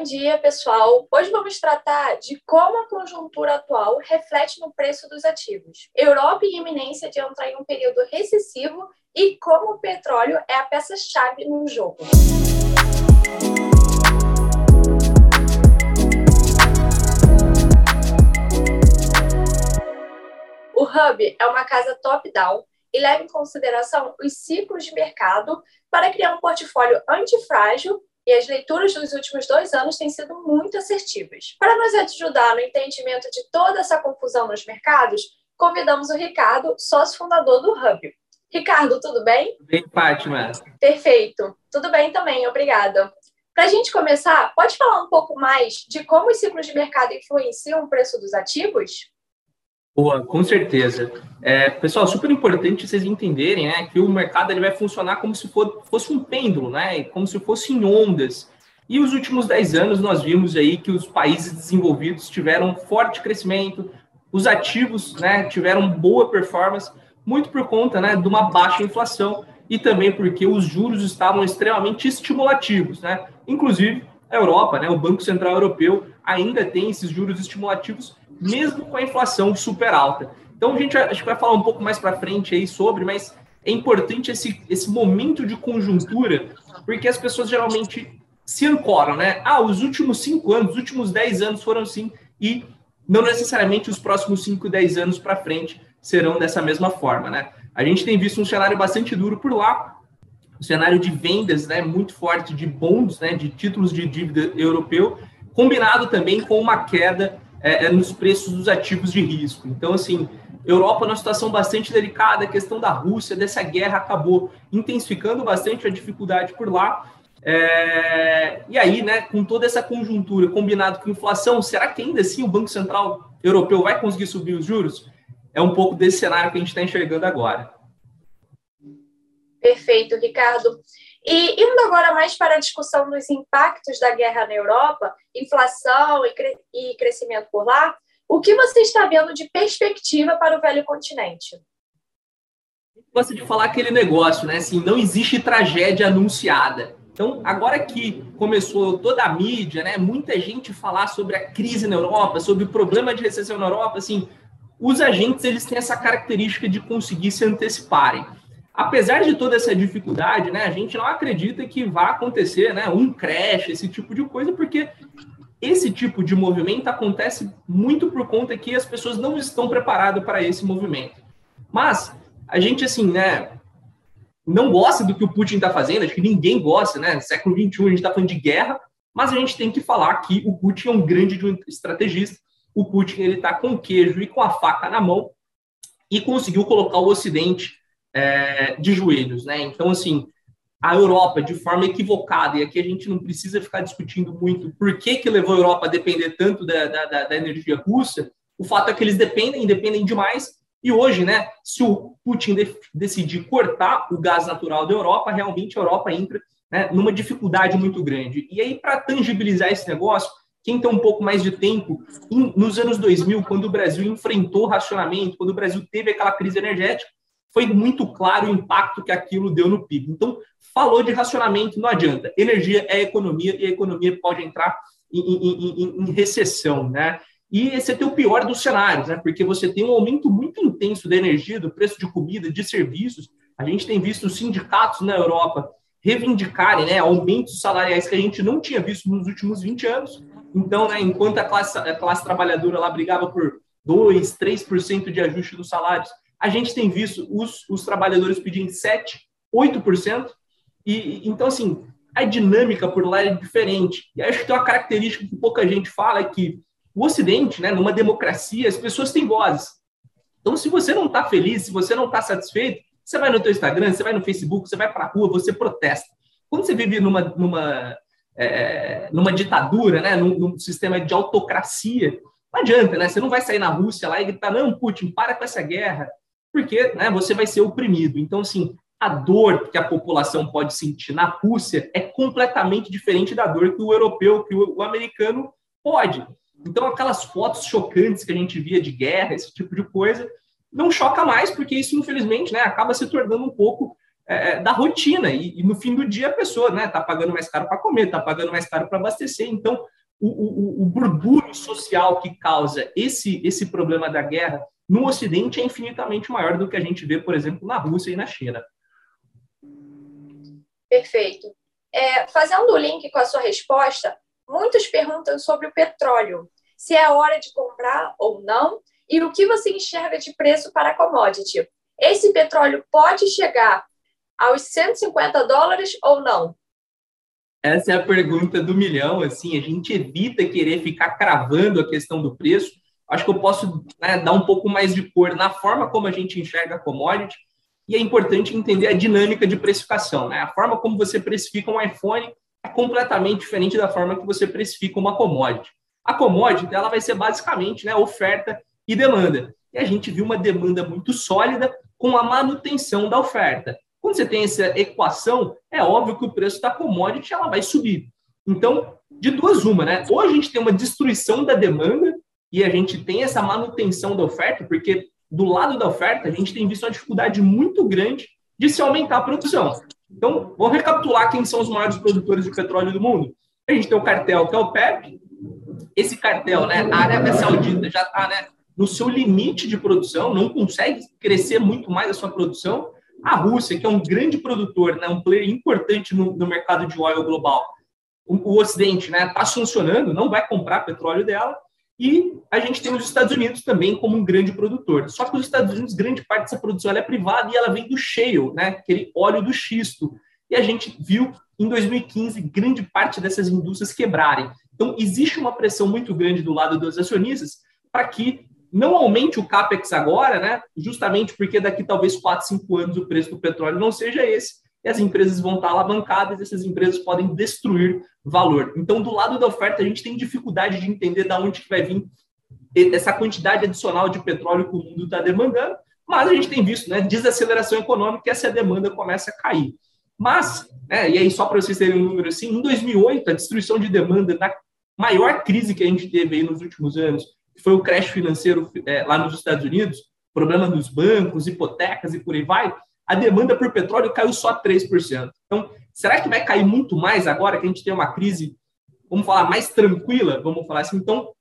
Bom dia, pessoal. Hoje vamos tratar de como a conjuntura atual reflete no preço dos ativos. Europa e iminência de entrar em um período recessivo e como o petróleo é a peça-chave no jogo. O Hub é uma casa top-down e leva em consideração os ciclos de mercado para criar um portfólio antifrágil e as leituras dos últimos dois anos têm sido muito assertivas. Para nos ajudar no entendimento de toda essa confusão nos mercados, convidamos o Ricardo, sócio fundador do Hub. Ricardo, tudo bem? Bem, Fátima. Perfeito. Tudo bem também, obrigada. Para a gente começar, pode falar um pouco mais de como os ciclos de mercado influenciam o preço dos ativos? Boa, com certeza. É, pessoal, super importante vocês entenderem né, que o mercado ele vai funcionar como se for, fosse um pêndulo, né, como se fossem ondas. E os últimos 10 anos nós vimos aí que os países desenvolvidos tiveram forte crescimento, os ativos né, tiveram boa performance, muito por conta né, de uma baixa inflação e também porque os juros estavam extremamente estimulativos. Né? Inclusive, a Europa, né, o Banco Central Europeu, ainda tem esses juros estimulativos mesmo com a inflação super alta. Então, a gente vai falar um pouco mais para frente aí sobre, mas é importante esse, esse momento de conjuntura, porque as pessoas geralmente se ancoram, né? Ah, os últimos cinco anos, os últimos dez anos foram assim, e não necessariamente os próximos cinco, dez anos para frente serão dessa mesma forma, né? A gente tem visto um cenário bastante duro por lá, um cenário de vendas, né, muito forte de bonds, né, de títulos de dívida europeu, combinado também com uma queda é, é, nos preços dos ativos de risco. Então, assim, Europa numa situação bastante delicada, a questão da Rússia, dessa guerra acabou intensificando bastante a dificuldade por lá. É, e aí, né, com toda essa conjuntura combinado com inflação, será que ainda assim o Banco Central Europeu vai conseguir subir os juros? É um pouco desse cenário que a gente está enxergando agora. Perfeito, Ricardo. E indo agora mais para a discussão dos impactos da guerra na Europa, inflação e, cre e crescimento por lá, o que você está vendo de perspectiva para o velho continente? Gosta de falar aquele negócio, né? Assim, não existe tragédia anunciada. Então, agora que começou toda a mídia, né, muita gente falar sobre a crise na Europa, sobre o problema de recessão na Europa, assim, os agentes eles têm essa característica de conseguir se anteciparem apesar de toda essa dificuldade, né, a gente não acredita que vá acontecer né, um crash, esse tipo de coisa, porque esse tipo de movimento acontece muito por conta que as pessoas não estão preparadas para esse movimento. Mas a gente, assim, né, não gosta do que o Putin está fazendo, acho que ninguém gosta, né? Século XXI, a gente está falando de guerra, mas a gente tem que falar que o Putin é um grande estrategista. O Putin ele está com queijo e com a faca na mão e conseguiu colocar o Ocidente é, de joelhos, né? Então, assim, a Europa, de forma equivocada, e aqui a gente não precisa ficar discutindo muito por que, que levou a Europa a depender tanto da, da, da energia russa, o fato é que eles dependem, dependem demais, e hoje, né, se o Putin de, decidir cortar o gás natural da Europa, realmente a Europa entra né, numa dificuldade muito grande. E aí, para tangibilizar esse negócio, quem tem um pouco mais de tempo, em, nos anos 2000, quando o Brasil enfrentou racionamento, quando o Brasil teve aquela crise energética, foi muito claro o impacto que aquilo deu no PIB. Então, falou de racionamento, não adianta. Energia é economia e a economia pode entrar em, em, em, em recessão, né? E esse é o pior dos cenários, né? Porque você tem um aumento muito intenso da energia, do preço de comida, de serviços. A gente tem visto os sindicatos na Europa reivindicarem né, aumentos salariais que a gente não tinha visto nos últimos 20 anos. Então, né, enquanto a classe, a classe trabalhadora lá brigava por 2, 3% de ajuste dos salários, a gente tem visto os, os trabalhadores pedindo 7, 8%, e então, assim, a dinâmica por lá é diferente. E acho que tem uma característica que pouca gente fala, é que o Ocidente, né, numa democracia, as pessoas têm vozes. Então, se você não está feliz, se você não está satisfeito, você vai no teu Instagram, você vai no Facebook, você vai para a rua, você protesta. Quando você vive numa, numa, é, numa ditadura, né, num, num, sistema de autocracia, não adianta, né? Você não vai sair na Rússia lá e gritar, não, Putin, para com essa guerra, porque né, você vai ser oprimido. Então, assim, a dor que a população pode sentir na Rússia é completamente diferente da dor que o europeu, que o, americano pode. Então, aquelas fotos chocantes que a gente via de guerra, esse tipo de coisa, não choca mais, porque isso, infelizmente, né, acaba se tornando um pouco é, da rotina. E, e, no fim do dia a pessoa está né, tá pagando mais caro para comer, está pagando mais caro para abastecer. Então, o, o, o social que causa esse, esse problema da guerra no Ocidente é infinitamente maior do que a gente vê, por exemplo, na Rússia e na China. Perfeito. É, fazendo o link com a sua resposta, muitos perguntam sobre o petróleo, se é hora de comprar ou não, e o que você enxerga de preço para a commodity. Esse petróleo pode chegar aos 150 dólares ou não? Essa é a pergunta do milhão. Assim, a gente evita querer ficar cravando a questão do preço. Acho que eu posso né, dar um pouco mais de cor na forma como a gente enxerga a commodity. E é importante entender a dinâmica de precificação. Né? A forma como você precifica um iPhone é completamente diferente da forma que você precifica uma commodity. A commodity ela vai ser basicamente né, oferta e demanda. E a gente viu uma demanda muito sólida com a manutenção da oferta. Quando você tem essa equação, é óbvio que o preço da commodity ela vai subir. Então, de duas uma, né? Ou a gente tem uma destruição da demanda e a gente tem essa manutenção da oferta, porque do lado da oferta a gente tem visto uma dificuldade muito grande de se aumentar a produção. Então, vamos recapitular quem são os maiores produtores de petróleo do mundo. A gente tem o cartel, que é o PEP. Esse cartel, né, a Arábia Saudita já está né, no seu limite de produção, não consegue crescer muito mais a sua produção. A Rússia, que é um grande produtor, né, um player importante no, no mercado de óleo global, o, o Ocidente está né, tá funcionando, não vai comprar petróleo dela. E a gente tem os Estados Unidos também como um grande produtor. Só que os Estados Unidos, grande parte dessa produção é privada e ela vem do shale, né? aquele óleo do xisto. E a gente viu em 2015 grande parte dessas indústrias quebrarem. Então, existe uma pressão muito grande do lado dos acionistas para que não aumente o CAPEX agora, né? justamente porque daqui talvez 4, 5 anos o preço do petróleo não seja esse, e as empresas vão estar alavancadas, e essas empresas podem destruir valor. Então, do lado da oferta, a gente tem dificuldade de entender de onde que vai vir essa quantidade adicional de petróleo que o mundo está demandando, mas a gente tem visto né, desaceleração econômica e essa demanda começa a cair. Mas, né, e aí só para vocês terem um número assim, em 2008, a destruição de demanda na maior crise que a gente teve aí nos últimos anos, que foi o crash financeiro é, lá nos Estados Unidos, problema dos bancos, hipotecas e por aí vai, a demanda por petróleo caiu só 3%. Então, será que vai cair muito mais agora que a gente tem uma crise, vamos falar, mais tranquila? Vamos falar assim. Então,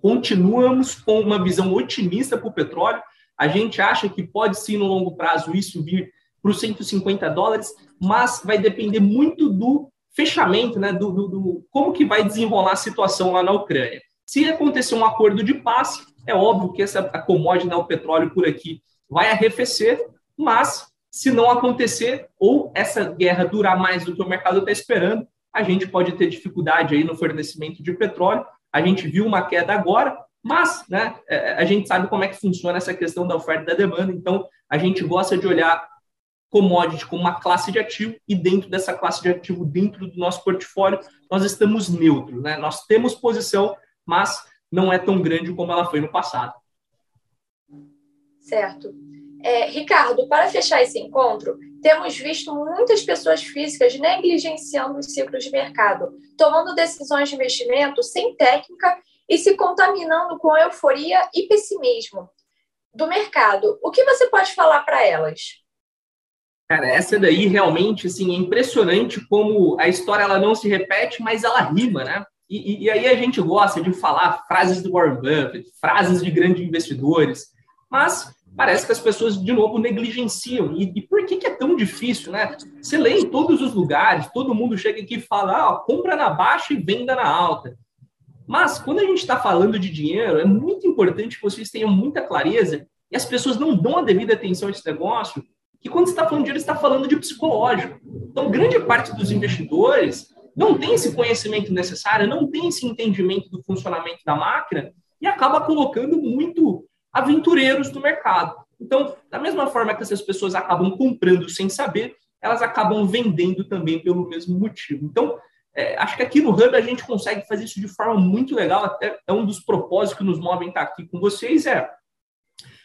continuamos com uma visão otimista para o petróleo. A gente acha que pode sim, no longo prazo, isso vir para os 150 dólares, mas vai depender muito do fechamento, né, do, do, do, como que vai desenrolar a situação lá na Ucrânia. Se acontecer um acordo de paz, é óbvio que essa a commodity, né, o petróleo por aqui, vai arrefecer, mas se não acontecer, ou essa guerra durar mais do que o mercado está esperando, a gente pode ter dificuldade aí no fornecimento de petróleo. A gente viu uma queda agora, mas né, é, a gente sabe como é que funciona essa questão da oferta e da demanda, então a gente gosta de olhar commodity como uma classe de ativo e dentro dessa classe de ativo, dentro do nosso portfólio, nós estamos neutros. Né? Nós temos posição, mas não é tão grande como ela foi no passado. Certo. É, Ricardo, para fechar esse encontro, temos visto muitas pessoas físicas negligenciando os ciclos de mercado, tomando decisões de investimento sem técnica e se contaminando com euforia e pessimismo do mercado. O que você pode falar para elas? Cara, essa daí realmente assim, é impressionante como a história ela não se repete, mas ela rima, né? E, e aí a gente gosta de falar frases do Warren Buffett, frases de grandes investidores, mas parece que as pessoas, de novo, negligenciam. E, e por que, que, é tão difícil, né? Você lê em todos os lugares, todo mundo chega aqui e fala, ah, compra na baixa e venda na alta. Mas, quando a gente está falando de dinheiro, é muito importante que vocês tenham muita clareza e as pessoas não dão a devida atenção a esse negócio, que quando você está falando de dinheiro, está falando de psicológico. Então, grande parte dos investidores não tem esse conhecimento necessário, não tem esse entendimento do funcionamento da máquina e acaba colocando muito aventureiros do mercado. Então, da mesma forma que essas pessoas acabam comprando sem saber, elas acabam vendendo também pelo mesmo motivo. Então, é, acho que aqui no Hub a gente consegue fazer isso de forma muito legal, até é um dos propósitos que nos movem estar aqui com vocês, é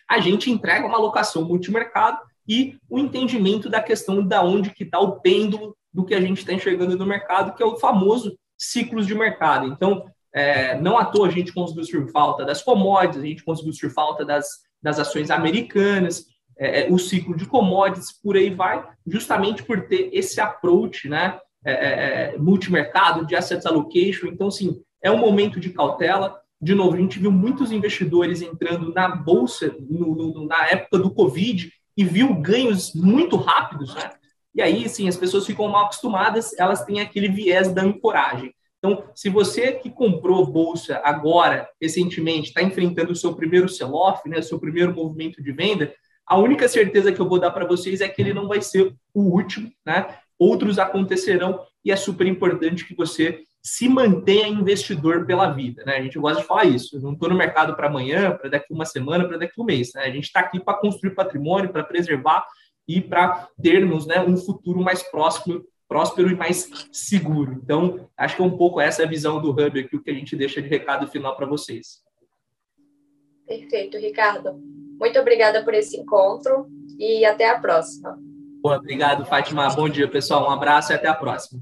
a gente entrega uma alocação multimercado e o entendimento da questão da onde que está o pêndulo do que a gente está enxergando no mercado, que é o famoso ciclos de mercado. Então, é, não à toa a gente conseguiu surfar falta das commodities, a gente conseguiu surfar falta das, das ações americanas, é, é, o ciclo de commodities, por aí vai, justamente por ter esse approach, né, é, é, é multimercado, de asset allocation. Então, sim, é um momento de cautela. De novo, a gente viu muitos investidores entrando na bolsa no, no, na época do Covid e viu ganhos muito rápidos, né? E aí, sim, as pessoas ficam mal acostumadas, elas têm aquele viés da ancoragem. Então, se você que comprou bolsa agora, recentemente, está enfrentando o seu primeiro sell-off, né, seu primeiro movimento de venda, a única certeza que eu vou dar para vocês é que ele não vai ser o último, né? Outros acontecerão e é super importante que você se mantenha investidor pela vida, né? A gente gosta de falar isso. Eu não estou no mercado para amanhã, para daqui uma semana, para daqui um mês. Né? A gente está aqui para construir patrimônio, para preservar e para termos né, um futuro mais próximo, próspero e mais seguro. Então, acho que é um pouco essa a visão do Hub aqui, o que a gente deixa de recado final para vocês. Perfeito, Ricardo. Muito obrigada por esse encontro e até a próxima. Boa, obrigado, Fátima. Bom dia, pessoal. Um abraço e até a próxima.